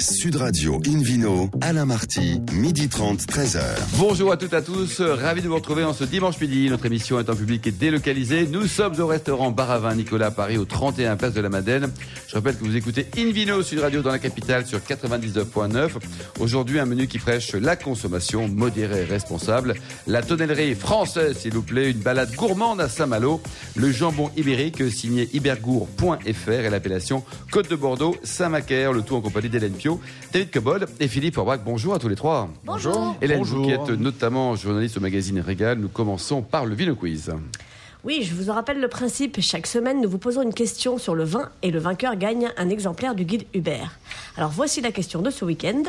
Sud Radio Invino, Alain Marty, midi 30, 13h. Bonjour à toutes et à tous, ravi de vous retrouver en ce dimanche midi. Notre émission est en public et délocalisée. Nous sommes au restaurant Baravin Nicolas Paris, au 31 Place de la Madeleine. Je rappelle que vous écoutez Invino Sud Radio dans la capitale sur 99.9. Aujourd'hui, un menu qui prêche la consommation modérée et responsable. La tonnellerie française, s'il vous plaît, une balade gourmande à Saint-Malo. Le jambon ibérique signé ibergour.fr et l'appellation Côte de Bordeaux, Saint-Macaire. Le tout en compagnie d'Hélène Pio David Cobold et Philippe Orbach. Bonjour à tous les trois. Bonjour. Hélène, Bonjour. vous qui êtes notamment journaliste au magazine Régal, nous commençons par le Vino Quiz. Oui, je vous en rappelle le principe. Chaque semaine, nous vous posons une question sur le vin et le vainqueur gagne un exemplaire du guide Hubert. Alors voici la question de ce week-end.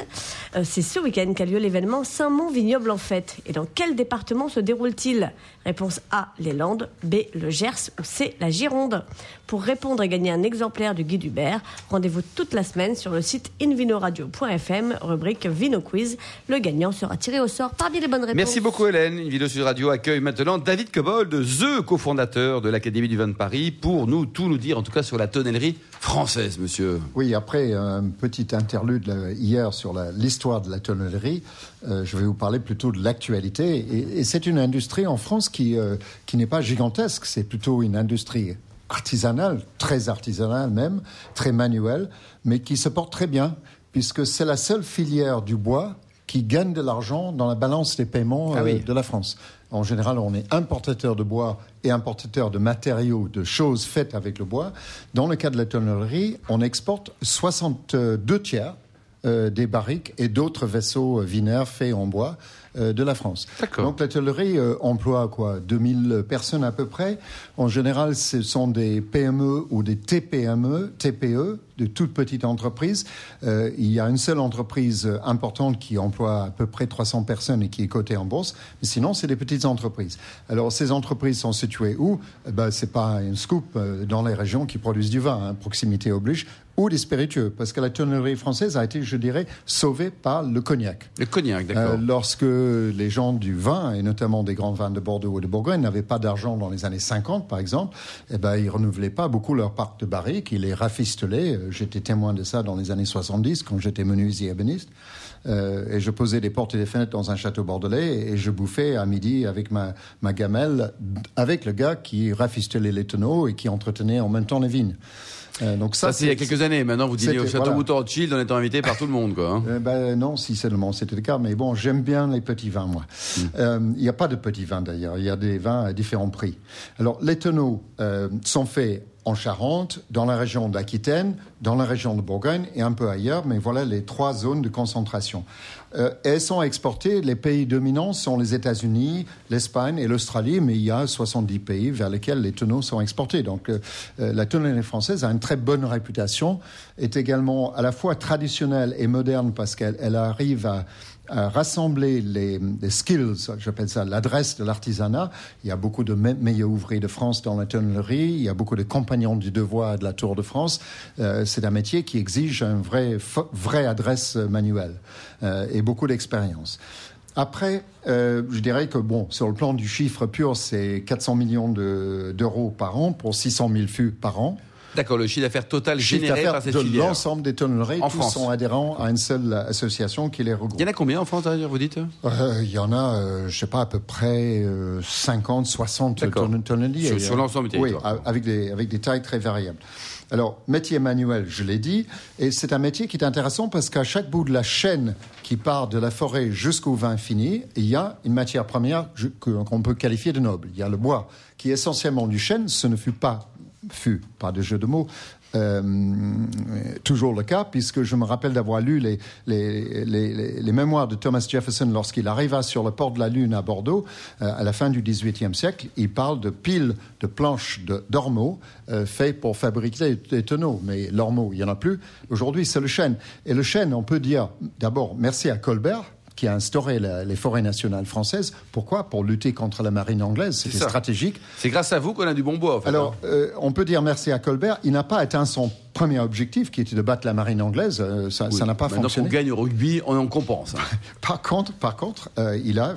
Euh, C'est ce week-end qu'a lieu l'événement Saint-Mont Vignoble en fête. Et dans quel département se déroule-t-il? Réponse A, les Landes, B, le Gers ou C, la Gironde. Pour répondre et gagner un exemplaire du guide Hubert, rendez-vous toute la semaine sur le site invinoradio.fm, rubrique Vino Quiz. Le gagnant sera tiré au sort parmi les bonnes réponses. Merci beaucoup Hélène. Une vidéo sur radio accueille maintenant David Cobold, the cofondateur de l'Académie du vin de Paris, pour nous tout nous dire, en tout cas sur la tonnellerie française, monsieur. Oui, après un petit interlude là, hier sur l'histoire de la tonnellerie, euh, je vais vous parler plutôt de l'actualité. Et, et c'est une industrie en France qui, euh, qui n'est pas gigantesque, c'est plutôt une industrie artisanale, très artisanale même, très manuelle, mais qui se porte très bien, puisque c'est la seule filière du bois qui gagne de l'argent dans la balance des paiements Ah euh, oui. de la France. En général, on est importateur de bois et importateur de matériaux, de choses faites avec le bois. Dans le cas de la tonnellerie, on exporte 62 tiers euh, des barriques et d'autres vaisseaux euh, vinaires faits en bois euh, de la France. Donc la tonnellerie euh, emploie quoi 2000 personnes à peu près. En général, ce sont des PME ou des TPME, TPE, de toutes petites entreprises. Euh, il y a une seule entreprise euh, importante qui emploie à peu près 300 personnes et qui est cotée en bourse. Mais sinon, c'est des petites entreprises. Alors ces entreprises sont situées où? Eh ben, C'est pas une scoop euh, dans les régions qui produisent du vin, hein, proximité oblige, ou des spiritueux, parce que la tonnerie française a été, je dirais, sauvée par le cognac. Le cognac, d'accord. Euh, lorsque les gens du vin, et notamment des grands vins de Bordeaux ou de Bourgogne, n'avaient pas d'argent dans les années 50, par exemple, eh ben, ils renouvelaient pas beaucoup leur parc de barriques, ils les rafistelaient. Euh, J'étais témoin de ça dans les années 70, quand j'étais menuisier ébéniste. Euh, et je posais des portes et des fenêtres dans un château bordelais et je bouffais à midi avec ma, ma gamelle, avec le gars qui rafistelait les tonneaux et qui entretenait en même temps les vignes. Euh, donc ça, c'est il y a quelques années. Maintenant, vous dînez au Château voilà. Mouton Rothschild en étant invité par tout le monde, quoi. hein. Euh, ben, non, si seulement c'était le cas. Mais bon, j'aime bien les petits vins, moi. Mm. Euh, Il n'y a pas de petits vins d'ailleurs. Il y a des vins à différents prix. Alors, les tonneaux sont faits en Charente, dans la région d'Aquitaine, dans la région de Bourgogne et un peu ailleurs. Mais voilà les trois zones de concentration. Euh, elles sont exportées. Les pays dominants sont les États-Unis, l'Espagne et l'Australie. Mais il y a 70 pays vers lesquels les tonneaux sont exportés. Donc, euh, euh, la tonnerie française a une très bonne réputation. Est également à la fois traditionnelle et moderne parce qu'elle elle arrive à rassembler les, les skills, j'appelle ça l'adresse de l'artisanat. Il y a beaucoup de me- meilleurs ouvriers de France dans la tonnerie, il y a beaucoup de compagnons du devoir de la Tour de France. Euh, c'est un métier qui exige une vraie, vraie adresse manuelle euh, et beaucoup d'expérience. Après, euh, je dirais que bon, sur le plan du chiffre pur, c'est 400 millions de- d'euros par an pour 600 000 fûts par an. D'accord, le chiffre d'affaires total Chiffre généré par cette de filière. l'ensemble des tonneries, En tous France. sont adhérents à une seule association qui les Il y regroupe. en a combien en France, d'ailleurs, vous dites? Euh, Il y en a, euh, je sais pas, à peu près euh, 50, 60 D'accord. tonnes- tonneries. Sur- l'ensemble du Oui, territoire. a- avec des, avec des tailles très variables. Alors, métier manuel, je l'ai dit, et c'est un métier qui est intéressant parce qu'à chaque bout de la chaîne qui part de la forêt jusqu'au vin fini, il y a une matière première qu'on peut qualifier de noble. Il y a le bois, qui est essentiellement du chêne. Ce ne fut pas, fut, pas de jeu de mots, euh, toujours le cas, puisque je me rappelle d'avoir lu les, les, les, mémoires de Thomas Jefferson lorsqu'il arriva sur le port de la Lune à Bordeaux euh, à la fin du XVIIIe siècle. Il parle de piles de planches de- d'ormeaux euh, faites pour fabriquer des tonneaux. Mais l'ormeau, il n'y en a plus. Aujourd'hui, c'est le chêne. Et le chêne, on peut dire d'abord merci à Colbert qui a instauré la- les forêts nationales françaises. Pourquoi? Pour lutter contre la marine anglaise. C'était stratégique. C'est grâce à vous qu'on a du bon bois, en fait. Alors, hein. euh, on peut dire merci à Colbert. Il n'a pas atteint son premier objectif, qui était de battre la marine anglaise, euh, ça n'a pas Maintenant fonctionné. qu'on gagne au rugby, on en compense. hein. Par contre, par contre euh, il a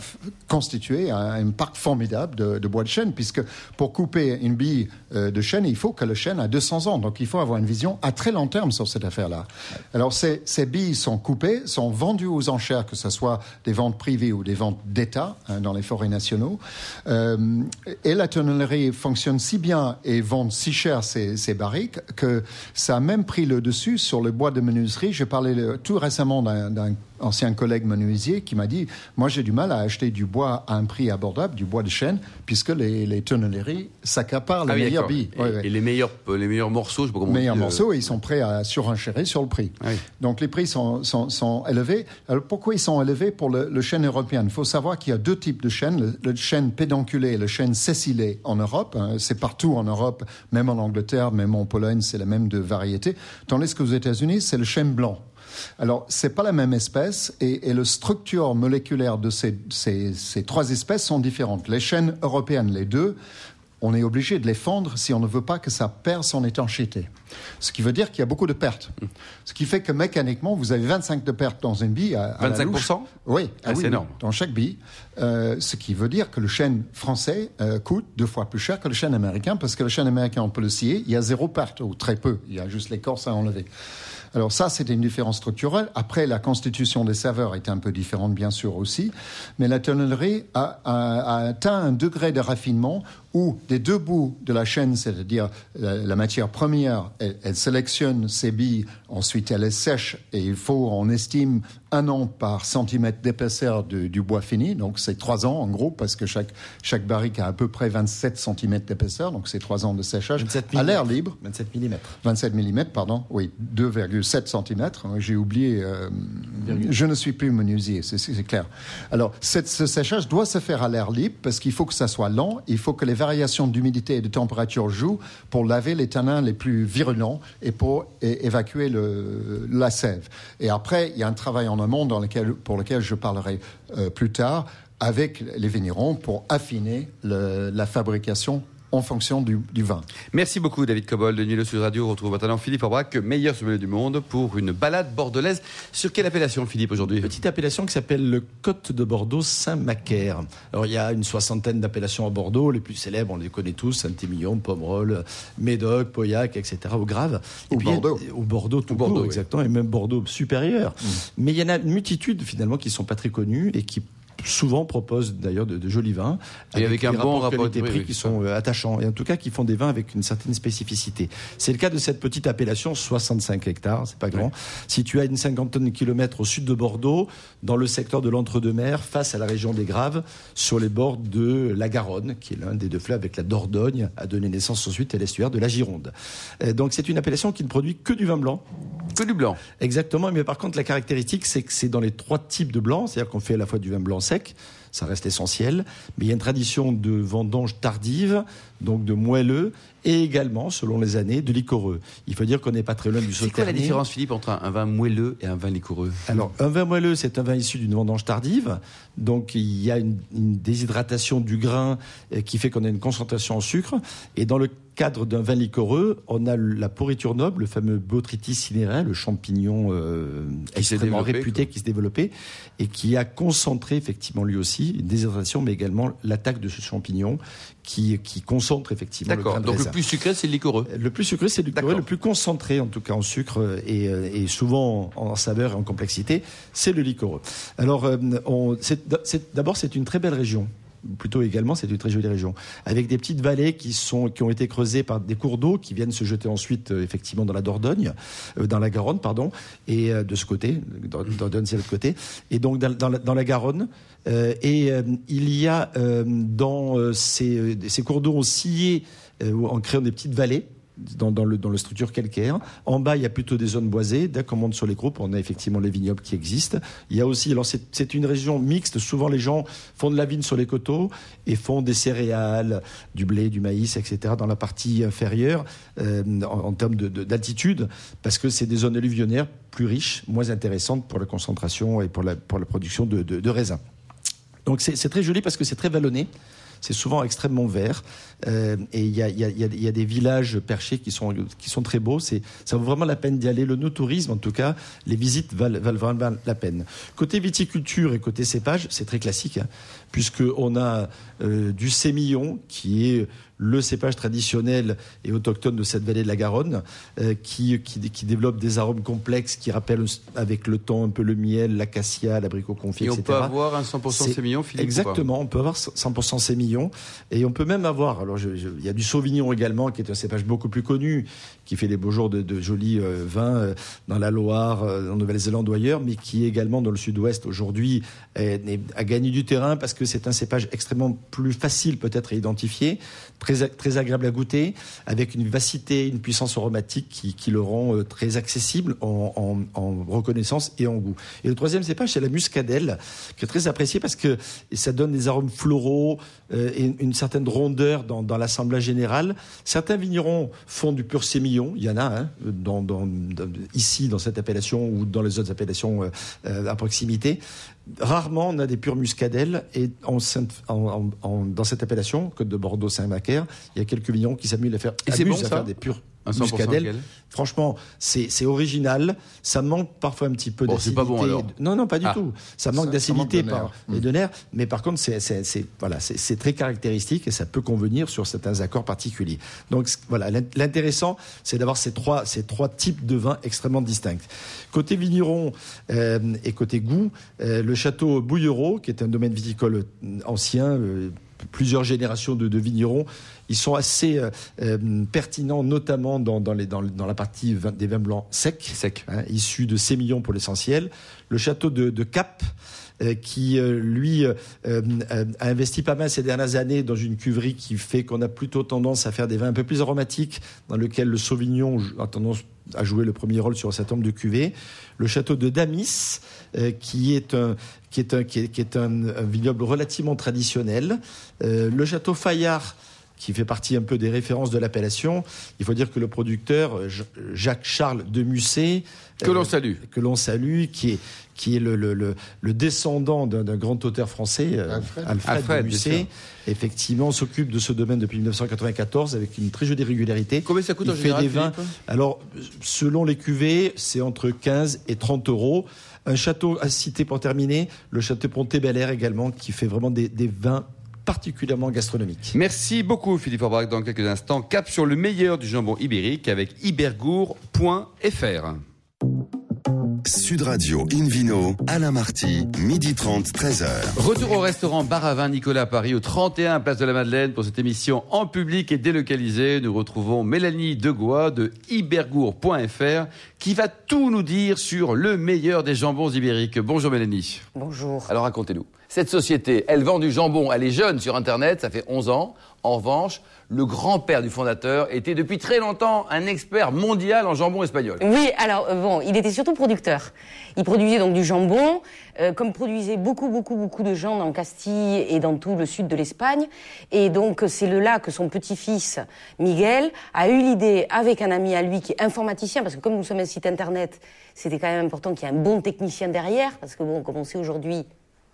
constitué un, un parc formidable de, de bois de chêne, puisque pour couper une bille euh, de chêne, il faut que le chêne a 200 ans. Donc il faut avoir une vision à très long terme sur cette affaire-là. Alors ces, ces billes sont coupées, sont vendues aux enchères, que ce soit des ventes privées ou des ventes d'État hein, dans les forêts nationaux. Euh, et la tonnellerie fonctionne si bien et vend si cher ces, ces barriques que ça a même pris le dessus sur le bois de menuiserie. J'ai parlé tout récemment d'un ancien collègue menuisier qui m'a dit Moi, j'ai du mal à acheter du bois à un prix abordable, du bois de chêne, puisque les, les tonnelleries s'accaparent les Ah oui, meilleures d'accord. billes. Et, Ouais, ouais. et les meilleurs, les meilleurs morceaux, je sais pas comment on meilleurs dit, euh, morceaux et ils sont prêts à surenchérir sur le prix. Ah oui. Donc les prix sont, sont, sont élevés. Alors pourquoi ils sont élevés pour le, le chêne européen? Il faut savoir qu'il y a deux types de chênes, le, le chêne pédonculé et le chêne cécilé en Europe. hein. C'est partout en Europe, même en Angleterre, même en Pologne, c'est la même de variété. Tandis qu'aux États-Unis, c'est le chêne blanc. Alors, c'est pas la même espèce et, et la structure moléculaire de ces, ces, ces trois espèces sont différentes. Les chênes européennes, les deux, on est obligé de les fendre si on ne veut pas que ça perde son étanchéité. Ce qui veut dire qu'il y a beaucoup de pertes. Ce qui fait que mécaniquement, vous avez 25 de pertes dans une bille. À, à la 25%? louche. Oui, Ah, oui, c'est énorme. Dans chaque bille. Euh, ce qui veut dire que le chêne français euh, coûte deux fois plus cher que le chêne américain parce que le chêne américain, on peut le scier, il y a zéro perte ou très peu. Il y a juste l'écorce à enlever. Alors ça, c'était une différence structurelle. Après, la constitution des saveurs était un peu différente, bien sûr aussi. Mais la tonnellerie a, a- a atteint un degré de raffinement où des deux bouts de la chaîne, c'est-à-dire la, la matière première, elle, elle sélectionne ses billes, ensuite elle les sèche et il faut, on estime, un an par centimètre d'épaisseur du bois fini. Donc c'est trois ans en gros parce que chaque, chaque barrique a à peu près 27 centimètres d'épaisseur. Donc c'est trois ans de séchage 27 à l'air libre. 27 mm. 27 mm, pardon, oui, 2,7 cm. J'ai oublié, euh, je ne suis plus menuisier, c'est- clair. Alors, cette- ce séchage doit se faire à l'air libre parce qu'il faut que ça soit lent, il faut que les variations d'humidité et de température jouent pour laver les tanins les plus virulents et pour évacuer le, la sève. Et après, il y a un travail en amont dans lequel, pour lequel je parlerai euh, plus tard avec les vignerons pour affiner la fabrication en fonction du, du vin. Merci beaucoup David Cobol de Nuit le Sud Radio. On retrouve maintenant Philippe Aubrac, meilleur sommelier du monde, pour une balade bordelaise. Sur quelle appellation Philippe aujourd'hui? Petite appellation qui s'appelle le Côte de Bordeaux Saint-Macaire. Alors il y a une soixantaine d'appellations à Bordeaux, les plus célèbres, on les connaît tous, Saint-Émilion, Pomerol, Médoc, Pauillac, etc. au Grave. Et Ou puis, il y a- Bordeaux. Ou Bordeaux tout Ou Bordeaux, court, oui. exactement, et même Bordeaux supérieur. Mais il y en a une multitude finalement qui sont pas très connus et qui souvent proposent d'ailleurs de, de jolis vins Et avec un bon rapport de qualité-prix oui, qui sont euh, attachants et en tout cas qui font des vins avec une certaine spécificité. C'est le cas de cette petite appellation 65 hectares, c'est pas grand, située à une cinquantaine de kilomètres au sud de Bordeaux, dans le secteur de l'Entre-deux-Mers, face à la région des Graves, sur les bords de la Garonne, qui est l'un des deux fleuves avec la Dordogne, a donné naissance ensuite à l'estuaire de la Gironde. Euh, Donc c'est une appellation qui ne produit que du vin blanc. Que du blanc. Exactement, mais par contre, la caractéristique, c'est que c'est dans les trois types de blancs, c'est-à-dire qu'on fait à la fois du vin blanc sec, ça reste essentiel, mais il y a une tradition de vendange tardive, donc de moelleux, et également, selon les années, de liquoreux. Il faut dire qu'on n'est pas très loin du C'est quoi la Sauternes. différence Philippe entre un, vin moelleux et un vin liquoreux? Alors, un vin moelleux, c'est un vin issu d'une vendange tardive. Donc, il y a une, une déshydratation du grain euh, qui fait qu'on a une concentration en sucre. Et dans le cadre d'un vin liquoreux, on a la pourriture noble, le fameux Botrytis cinerea, le champignon euh, extrêmement réputé, quoi. qui s'est développé, et qui a concentré effectivement lui aussi une déshydratation, mais également l'attaque de ce champignon qui, qui concentre effectivement le D'accord. Donc le plus sucré, c'est le liquoreux. Le plus sucré, c'est le liquoreux. Le plus concentré, en tout cas en sucre et, euh, et souvent en, saveur et en complexité, c'est le liquoreux. Alors, euh, d'abord, c'est une très belle région. Plutôt également, c'est une très jolie région, avec des petites vallées qui sont qui ont été creusées par des cours d'eau qui viennent se jeter ensuite euh, effectivement dans la Dordogne, euh, dans la Garonne, pardon, et euh, de ce côté, Dor- Dordogne c'est l'autre côté, et donc dans, la, Garonne. et il y a dans ces, ces cours d'eau sciés euh, en créant des petites vallées dans, dans le, dans structure calcaire. En bas, il y a plutôt des zones boisées. Dès qu'on monte sur les groupes, on a effectivement les vignobles qui existent. Il y a aussi, alors c'est une région mixte. Souvent, les gens font de la vigne sur les coteaux et font des céréales, du blé, du maïs, etc. dans la partie inférieure euh, en, termes de- de- d'altitude, parce que c'est des zones alluvionnaires plus riches, moins intéressantes pour la concentration et pour la, pour la production de, de, de raisins. Donc c'est très joli parce que c'est très vallonné. C'est souvent extrêmement vert. Euh, et il y a, y, a, y a, des villages perchés qui sont, qui sont très beaux. C'est, ça vaut vraiment la peine d'y aller. Le no-tourisme, en tout cas, les visites valent, valent vraiment la peine. Côté viticulture et côté cépage, c'est très classique, hein, puisqu'on a euh, du sémillon qui est le cépage traditionnel et autochtone de cette vallée de la Garonne, euh, qui, qui, qui, développe des arômes complexes qui rappellent avec le temps un peu le miel, l'acacia, l'abricot confit, etc. Et on peut avoir un 100% sémillon, Philippe Exactement, on peut avoir 100% sémillon. Et on peut même avoir, alors il y a du sauvignon également, qui est un cépage beaucoup plus connu, qui fait des beaux jours de, de jolis euh, vins euh, dans la Loire, en Nouvelle-Zélande ou ailleurs, mais qui également dans le sud-ouest aujourd'hui a gagné du terrain parce que c'est un cépage extrêmement plus facile peut-être à identifier, très, très agréable à goûter, avec une vivacité, une puissance aromatique qui, qui le rend euh, très accessible en, reconnaissance et en goût. Et le troisième cépage, c'est la muscadelle, qui est très apprécié parce que ça donne des arômes floraux euh, et une certaine rondeur dans, l'assemblage général. Certains vignerons font du pur sémillon, il y en a hein, ici dans cette appellation ou dans les autres appellations euh, à proximité. Rarement, on a des purs muscadelles et en, en, en, dans cette appellation, Côte de Bordeaux, Saint-Macaire, il y a quelques vignerons qui s'amusent à faire, et bon, à faire des purs muscadelle. Franchement, c'est original. Ça manque parfois un petit peu bon, d'acidité. Pas bon, alors. Non, non, pas du ah. tout. Ça manque d'acidité par et de nerfs, mais par contre, c'est voilà, c'est très caractéristique et ça peut convenir sur certains accords particuliers. Donc voilà, l'intéressant, c'est d'avoir ces trois ces trois types de vins extrêmement distincts. Côté vigneron euh, et côté goût, euh, le château Bouillereau, qui est un domaine viticole ancien. Euh, plusieurs générations de, de, vignerons. Ils sont assez euh, euh, pertinents, notamment dans, dans, les, dans, dans, la partie vin, des vins blancs secs, Sec. hein, issus de sémillons pour l'essentiel. Le château de, de Cap, euh, qui lui a investi pas mal ces dernières années dans une cuverie qui fait qu'on a plutôt tendance à faire des vins un peu plus aromatiques, dans lequel le Sauvignon a tendance à jouer le premier rôle sur un certain nombre de cuvées. Le château de Damis, qui est un qui est un, qui est, qui est un, un vignoble relativement traditionnel. Euh, le château Fayard, qui fait partie un peu des références de l'appellation. Il faut dire que le producteur, Jacques-Charles de Musset, que l'on salue, que l'on salue, qui est qui est le, le, le, le descendant d'un grand auteur français, Alfred, Alfred, Alfred de Musset, effectivement s'occupe de ce domaine depuis 1994 avec une très jolie régularité. Combien ça coûte Il en fait général des vins. Alors, selon les cuvées, c'est entre 15 et 30 euros. Un château à citer pour terminer, le château Ponté Bel Air également, qui fait vraiment des, des vins particulièrement gastronomiques. Merci beaucoup Philippe Aubrac. Dans quelques instants, cap sur le meilleur du jambon ibérique avec ibergour.fr. Sud Radio Invino, Alain Marty, midi 30, 13h. Retour au restaurant Bar à Vin Nicolas à Paris, au 31 Place de la Madeleine, pour cette émission en public et délocalisée. Nous retrouvons Mélanie Degois de ibergour.fr qui va tout nous dire sur le meilleur des jambons ibériques. Bonjour Mélanie. Bonjour. Alors racontez-nous. Cette société, elle vend du jambon, elle est jeune sur Internet, ça fait 11 ans. En revanche, le grand-père du fondateur était depuis très longtemps un expert mondial en jambon espagnol. Oui, alors euh, bon, il était surtout producteur. Il produisait donc du jambon, euh, comme produisaient beaucoup, beaucoup, beaucoup de gens dans Castille et dans tout le sud de l'Espagne. Et donc c'est le là que son petit-fils Miguel a eu l'idée avec un ami à lui qui est informaticien, parce que comme nous sommes un site internet, c'était quand même important qu'il y ait un bon technicien derrière, parce que bon, comme on sait aujourd'hui,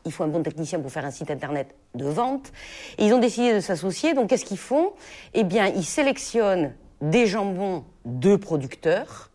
il faut un bon technicien pour faire un site internet de vente. Et ils ont décidé de s'associer. Donc qu'est-ce qu'ils font? Eh bien, ils sélectionnent des jambons de producteurs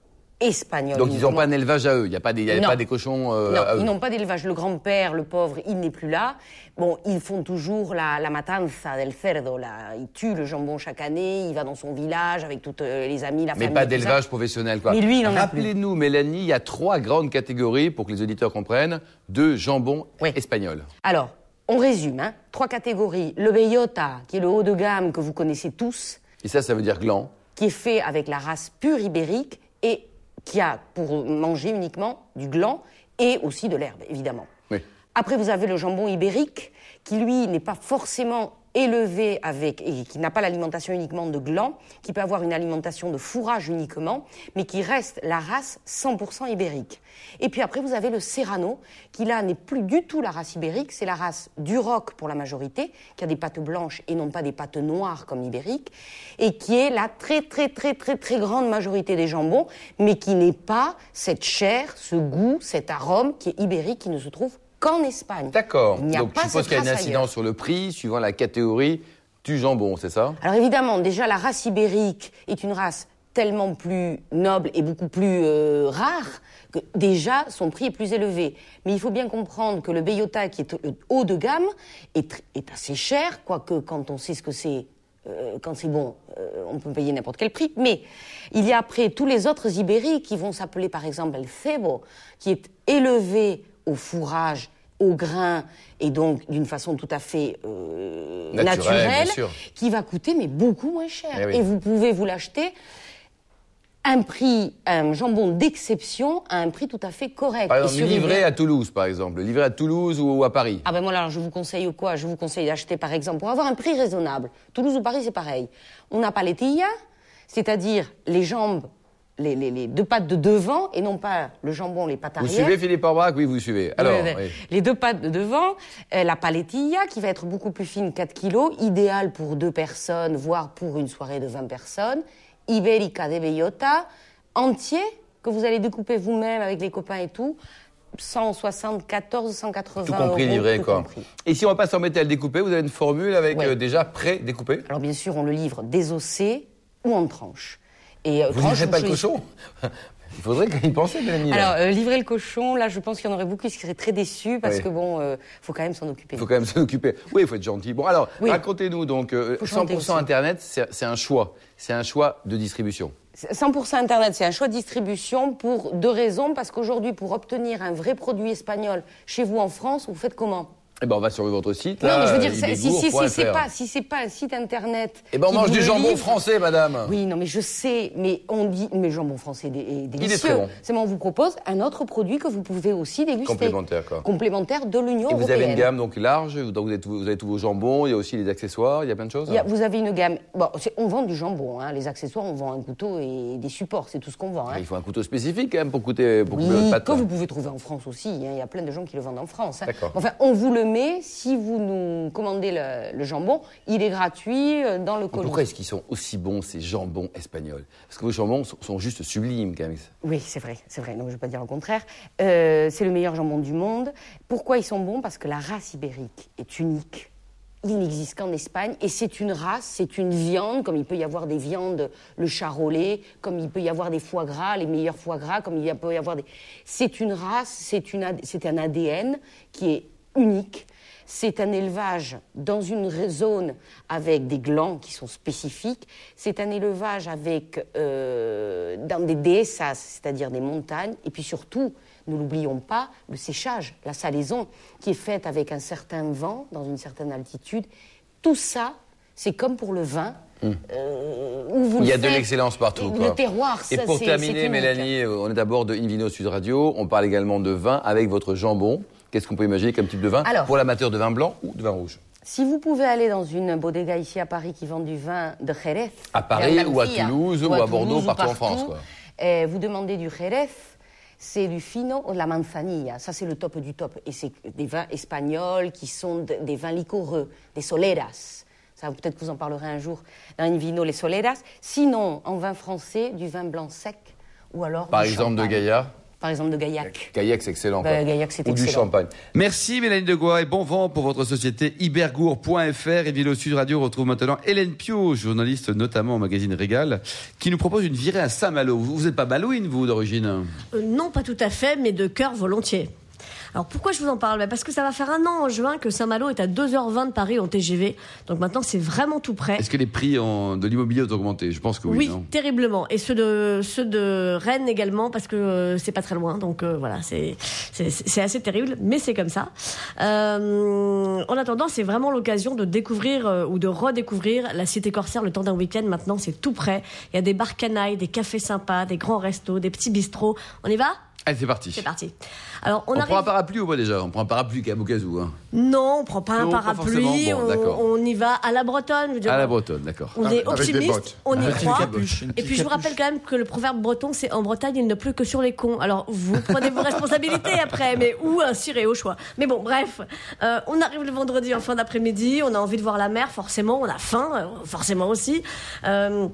Donc ils n'ont pas un élevage à eux, il n'y a pas des, y a Non. pas des cochons euh, Non, à eux. ils n'ont pas d'élevage. Le grand-père, le pauvre, il n'est plus là. Bon, ils font toujours la, la matanza del cerdo. Là. Il tue le jambon chaque année, il va dans son village avec toutes euh, les amis, la Mais famille. pas tout ça. d'élevage professionnel, quoi. Mais lui, il en. Rappelez-nous, Mélanie, il y a trois grandes catégories, pour que les auditeurs comprennent, de jambon Oui. espagnol. Alors, on résume. Hein. Trois catégories. Le bellota, qui est le haut de gamme que vous connaissez tous, Et ça, ça veut dire gland. qui est fait avec la race pure ibérique et qui a pour manger uniquement du gland et aussi de l'herbe, évidemment. Oui. Après, vous avez le jambon ibérique, qui lui n'est pas forcément élevé avec et qui n'a pas l'alimentation uniquement de gland, qui peut avoir une alimentation de fourrage uniquement, mais qui reste la race 100% ibérique. Et puis après, vous avez le serrano, qui là n'est plus du tout la race ibérique, c'est la race du roc pour la majorité, qui a des pattes blanches et non pas des pattes noires comme l'ibérique, et qui est la très très très très très grande majorité des jambons, mais qui n'est pas cette chair, ce goût, cet arôme qui est ibérique, qui ne se trouve qu'en Espagne. D'accord. Donc pas suppose cette qu'il y a une incidence ailleurs. sur le prix suivant la catégorie du jambon, c'est ça? Alors évidemment, déjà la race ibérique est une race tellement plus noble et beaucoup plus euh, rare que déjà son prix est plus élevé. Mais il faut bien comprendre que le Beyota, qui est haut de gamme, est assez cher, quoique quand on sait ce que c'est, euh, quand c'est bon, euh, on peut payer n'importe quel prix. Mais il y a après tous les autres ibériques qui vont s'appeler par exemple el cebo, qui est élevé au fourrage au grain et donc d'une façon tout à fait euh, Naturelle, qui va coûter mais beaucoup moins cher. Eh oui. Et vous pouvez vous l'acheter un prix, un jambon d'exception à un prix tout à fait correct. Par exemple, livré à Toulouse, par exemple. Livré à Toulouse ou à Paris. Ah ben moi alors je vous conseille quoi? Je vous conseille d'acheter par exemple pour avoir un prix raisonnable. Toulouse ou Paris c'est pareil. On n'a pas les tillas, c'est-à-dire les jambes, les, les- les deux pattes de devant et non pas le jambon, les pattes Vous arrière. suivez Philippe Orbach Oui, vous suivez. Alors, oui. Les deux pattes de devant, euh, la paletilla qui va être beaucoup plus fine, 4 kilos, idéale pour deux personnes, voire pour une soirée de 20 personnes. Iberica de Bellota, entier, que vous allez découper vous-même avec les copains et tout. 174, 180 Tout compris, euros, livré, tout quoi. compris. Et si on va pas s'embêter à le découper, vous avez une formule avec Ouais. euh, déjà pré-découpé? Alors bien sûr, on le livre désossé ou en tranches. Et, euh, Vous livrez pas le cochon Il faudrait y penser, Mélanie. Alors, euh, livrer le cochon, là, je pense qu'il y en aurait beaucoup qui seraient très déçus parce Oui. que bon, euh, faut quand même s'en occuper. Il faut quand même s'en occuper. Oui, il faut être gentil. Bon, alors, Oui. racontez-nous donc, euh, Faut chanter 100% aussi. Internet, c'est un choix. C'est un choix de distribution. 100% Internet, c'est un choix de distribution pour deux raisons. Parce qu'aujourd'hui, pour obtenir un vrai produit espagnol chez vous en France, vous faites comment? Eh ben, on va sur votre site. Non, là, mais je veux dire, si, si, si, c'est pas, si c'est pas un site Internet. Eh ben, on mange du jambon livre- français, madame. Oui, non, mais je sais, mais on dit, mais jambon français est est délicieux. bon. C'est moi, on vous propose un autre produit que vous pouvez aussi déguster. Complémentaire, quoi. Complémentaire de l'Union Et vous européenne. avez une gamme donc large, donc vous avez, tous- vous avez tous vos jambons, il y a aussi les accessoires, il y a plein de choses. Vous avez une gamme. Bon, on vend du jambon, hein. les accessoires, on vend un couteau et des supports, c'est tout ce qu'on vend. hein. Il faut un couteau spécifique quand même pour coûter pour couper Oui, votre pâte. que vous pouvez trouver en France aussi. hein. Il y a plein de gens qui le vendent en France. hein. D'accord. Enfin, on vous le met si vous nous commandez le, le jambon. Il est gratuit euh, dans le colis. Pourquoi est-ce qu'ils sont aussi bons ces jambons espagnols? Parce que vos jambons sont, sont juste sublimes quand même. Oui, c'est vrai, c'est vrai. Donc je ne vais pas dire le contraire. Euh, c'est le meilleur jambon du monde. Pourquoi ils sont bons? Parce que la race ibérique est unique. Il n'existe qu'en Espagne et c'est une race, c'est une viande, comme il peut y avoir des viandes, le charolais, comme il peut y avoir des foie gras, les meilleurs foie gras, comme il peut y avoir des. C'est une race, c'est une ad- c'est un ADN qui est unique. C'est un élevage dans une zone avec des glands qui sont spécifiques. C'est un élevage avec euh, dans des dehesas, c'est-à-dire des montagnes. Et puis surtout, ne l'oublions pas, le séchage, la salaison, qui est faite avec un certain vent, dans une certaine altitude. Tout ça, c'est comme pour le vin. euh, où vous Hmm. Il y a de l'excellence partout. Le terroir, Et pour terminer. Mélanie, euh, on est d'abord de Invino Sud Radio. On parle également de vin avec votre jambon. Qu'est-ce qu'on peut imaginer comme type de vin Alors. Pour l'amateur de vin blanc ou de vin rouge? Si vous pouvez aller dans une bodega ici à Paris qui vend du vin de Jerez, À Paris ou à Toulouse ou à Bordeaux, partout en France, quoi. et vous demandez du Jerez, c'est du fino ou de la manzanilla. Ça, c'est le top du top. Et c'est des vins espagnols qui sont de- des vins liquoreux, des soleras. Ça, peut-être que vous en parlerez un jour dans une vino, les soleras. Sinon, en vin français, du vin blanc sec ou alors Par du exemple de. Gaillard Par exemple de Gaillac. Gaillac, c'est excellent. Bah, quoi. Gaillac, c'est Ou du champagne. Merci Mélanie Degois et bon vent pour votre société ibergour.fr et Ville Sud Radio retrouve maintenant Hélène Pio, journaliste notamment au magazine Régal, qui nous propose une virée à Saint-Malo. Vous n'êtes pas malouine, vous, d'origine? Euh, non, pas tout à fait, mais de cœur volontiers. Alors pourquoi je vous en parle? Ben, Parce que ça va faire un an en juin que Saint-Malo est à 2h20 de Paris en TGV. Donc maintenant, c'est vraiment tout près. Est-ce que les prix en- de l'immobilier ont augmenté? Je pense que oui. Oui, non? terriblement. Et ceux de, ceux de Rennes également, parce que euh, c'est pas très loin. Donc euh, voilà, c'est c'est- c'est assez terrible, mais c'est comme ça. Euh, en attendant, c'est vraiment l'occasion de découvrir euh, ou de redécouvrir la cité corsaire le temps d'un week-end. Maintenant, c'est tout près. Il y a des bars canailles, des cafés sympas, des grands restos, des petits bistrots. On y va? Allez, c'est parti. C'est parti. Alors, on, On, arrive. prend un parapluie ou pas déjà On prend un parapluie quand même au cas où. hein. Non, on prend pas un Non, parapluie. Bon, on, y va à la bretonne. je veux dire, À la bretonne, d'accord. On est optimiste, on y croit. capuche, Et puis je vous rappelle quand même que le proverbe breton, c'est en Bretagne, il ne pleut que sur les cons. Alors vous prenez vos responsabilités après, mais ou un ciré au choix. Mais bon, bref, euh, on arrive le vendredi en fin d'après-midi, on a envie de voir la mer, forcément, on a faim, euh, forcément aussi. Euh,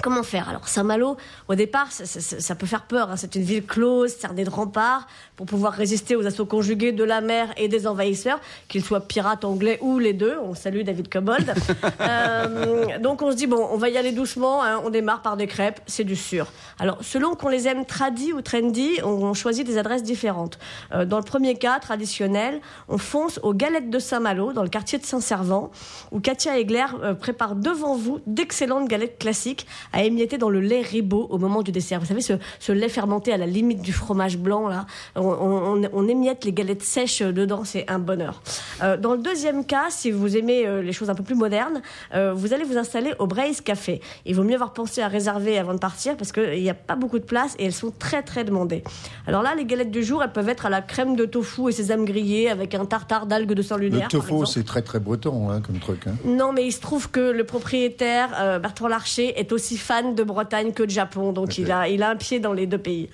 Comment faire? Alors Saint-Malo, au départ, ça, peut faire peur. Hein. C'est une ville close, cernée de remparts, pour pouvoir résister aux assauts conjugués de la mer et des envahisseurs, qu'ils soient pirates anglais ou les deux. On salue David Cobold. euh, donc on se dit bon, on va y aller doucement. Hein. On démarre par des crêpes, c'est du sûr. Alors selon qu'on les aime tradi ou trendy, on, choisit des adresses différentes. Euh, dans le premier cas, traditionnel, on fonce aux galettes de Saint-Malo, dans le quartier de Saint-Servant, où Katia Egler euh, prépare devant vous d'excellentes galettes classiques à émietter dans le lait ribot au moment du dessert. Vous savez, ce, lait fermenté à la limite du fromage blanc, là, on, émiette les galettes sèches dedans, c'est un bonheur. Euh, dans le deuxième cas, si vous aimez euh, les choses un peu plus modernes, euh, vous allez vous installer au Braise Café. Il vaut mieux avoir pensé à réserver avant de partir parce qu'il n'y a pas beaucoup de place et elles sont très très demandées. Alors là, les galettes du jour, elles peuvent être à la crème de tofu et sésame grillé avec un tartare d'algues de sang lunaire. Le tofu, c'est très très breton hein, comme truc. Hein. Non, mais il se trouve que le propriétaire, Bertrand Larcher, est aussi fan de Bretagne que de Japon, donc il, a, il a un pied dans les deux pays.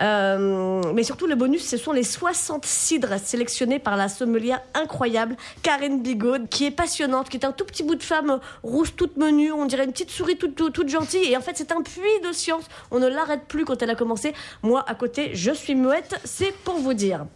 Euh, mais surtout, le bonus, ce sont les 60 cidres sélectionnés par la sommelière incroyable Karen Bigot, qui est passionnante, qui est un tout petit bout de femme rousse, toute menue, on dirait une petite souris toute, toute, gentille. Et en fait, c'est un puits de science. On ne l'arrête plus quand elle a commencé. Moi, à côté, je suis muette, c'est pour vous dire.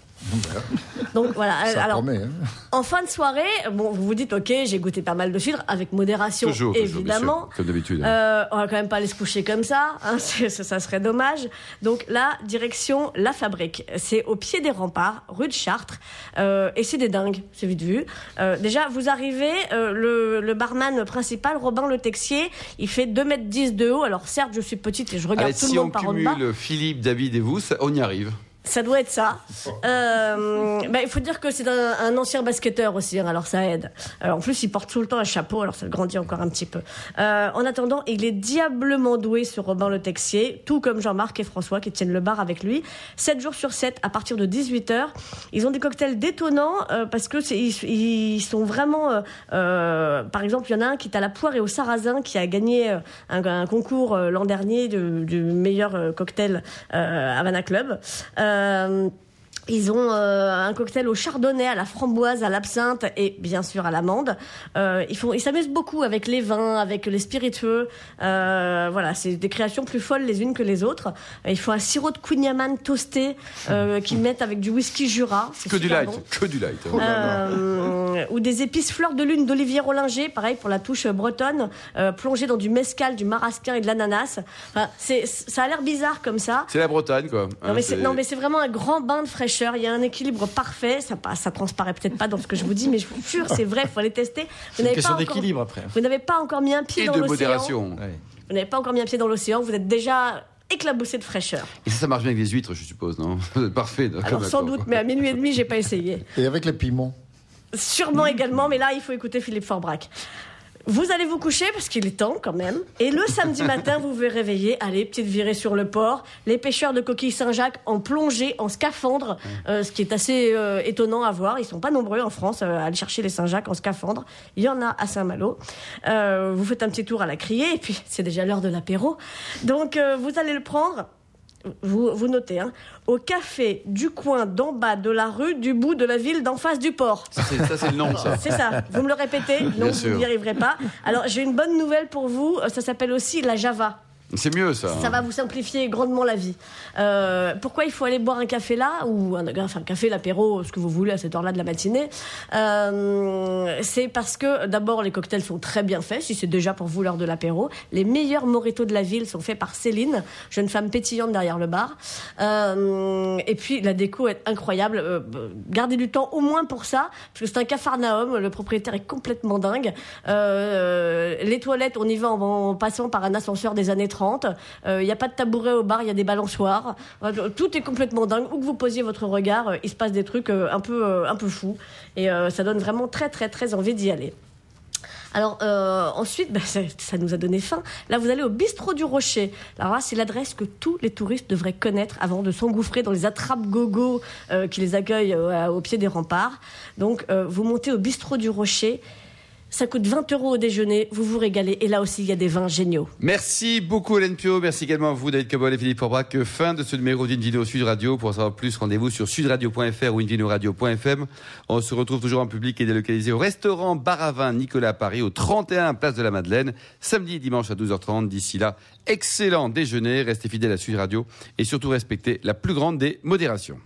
Donc voilà. Alors, hein. en fin de soirée, bon, vous vous dites, ok, j'ai goûté pas mal de cidre avec modération, évidemment. comme d'habitude. Euh, on va quand même pas aller se coucher comme ça, hein, ça, serait dommage. Donc là, direction la fabrique. C'est au pied des remparts, rue de Chartres, euh, et c'est des dingues, c'est vite vu. Euh, déjà, vous arrivez, le, barman principal, Robin Le Texier, il fait 2 mètres 10 de haut. Alors certes, je suis petite et je regarde tout le monde par en bas. Si on cumule Philippe, David et vous, on y arrive. Ça doit être ça. Euh, bah, il faut dire que c'est un, ancien basketteur aussi, hein, alors ça aide. Euh, en plus, il porte tout le temps un chapeau, alors ça le grandit encore un petit peu. Euh, en attendant, il est diablement doué sur Robin Le Texier, tout comme Jean-Marc et François qui tiennent le bar avec lui. 7 jours sur 7, à partir de 18h. Ils ont des cocktails détonnants parce que ils, sont vraiment... par exemple, il y en a un qui est à la poire et au sarrasin qui a gagné un, concours l'an dernier du, meilleur cocktail Havana Club. Euh, Um, ils ont euh, un cocktail au chardonnay, à la framboise, à l'absinthe et bien sûr à l'amande. Euh, ils font, ils s'amusent beaucoup avec les vins, avec les spiritueux. Euh, voilà, c'est des créations plus folles les unes que les autres. Ils font un sirop de Queen toasté euh, qu'ils mettent avec du whisky Jura. Que du light, que du light. Oh ou des épices fleurs de lune d'Olivier Rollinger, pareil pour la touche bretonne, plongées dans du mescal, du marasquin et de l'ananas. Enfin, c'est, ça a l'air bizarre comme ça. C'est la Bretagne, quoi. Non, mais c'est, non, mais c'est vraiment un grand bain de fraîcheur il y a un équilibre parfait. Ça, ça transparaît peut-être pas dans ce que je vous dis, mais je vous jure, c'est vrai, il faut aller tester. Vous n'avez pas d'équilibre après. Vous n'avez pas encore mis un pied Et dans l'océan. modération. Vous n'avez pas encore mis un pied dans l'océan. Vous êtes déjà éclaboussé de fraîcheur. Et ça, ça marche bien avec les huîtres, je suppose, non? Parfait. Alors sans doute, mais à minuit et demi, j'ai pas essayé. Et avec les piments Sûrement également, mais là, il faut écouter Philippe Forbrac. Vous allez vous coucher parce qu'il est temps quand même. Et le samedi matin, vous vous réveiller. Allez, petite virée sur le port. Les pêcheurs de coquilles Saint-Jacques en plongée, en scaphandre, euh, ce qui est assez euh, étonnant à voir. Ils sont pas nombreux en France euh, à aller chercher les Saint-Jacques en scaphandre. Il y en a à Saint-Malo. vous faites un petit tour à la criée et puis c'est déjà l'heure de l'apéro. Donc vous allez le prendre vous, vous notez, hein, au café du coin d'en bas de la rue, du bout de la ville d'en face du port. Ça, c'est le nom, ça. C'est ça. Vous me le répétez? Non, vous n'y arriverez pas. Alors, j'ai une bonne nouvelle pour vous. Ça s'appelle aussi la Java. C'est mieux ça. Ça va vous simplifier grandement la vie. Euh, pourquoi il faut aller boire un café là ou un, café, l'apéro, ce que vous voulez à cette heure-là de la matinée euh, C'est parce que d'abord les cocktails sont très bien faits. Si c'est déjà pour vous l'heure de l'apéro, les meilleurs mojitos de la ville sont faits par Céline, jeune femme pétillante derrière le bar. Euh, et puis la déco est incroyable. Gardez du temps au moins pour ça, parce que c'est un cafarnaum. Le propriétaire est complètement dingue. Les toilettes, on y va en, en passant par un ascenseur des années 30 il n'y euh, a pas de tabouret au bar, il y a des balançoires. Tout est complètement dingue. Où que vous posiez votre regard, euh, il se passe des trucs euh, un peu, un peu fous. Et ça donne vraiment très, très, très envie d'y aller. Alors ensuite, bah, ça, nous a donné faim. Là, vous allez au bistrot du Rocher. Alors là, c'est l'adresse que tous les touristes devraient connaître avant de s'engouffrer dans les attrapes gogo qui les accueillent au pied des remparts. Donc, vous montez au bistrot du Rocher Ça coûte 20 euros au déjeuner. Vous vous régalez. Et là aussi, il y a des vins géniaux. Merci beaucoup, Hélène Pio. Merci également à vous, David Cabol et Philippe Forbrac. Fin de ce numéro d'Invino Sud Radio. Pour en savoir plus, rendez-vous sur sudradio.fr ou invinoradio.fm. On se retrouve toujours en public et délocalisé au restaurant Baravin Nicolas à Paris, au 31 Place de la Madeleine, samedi et dimanche à 12h30. D'ici là, excellent déjeuner. Restez fidèles à Sud Radio et surtout respectez la plus grande des modérations.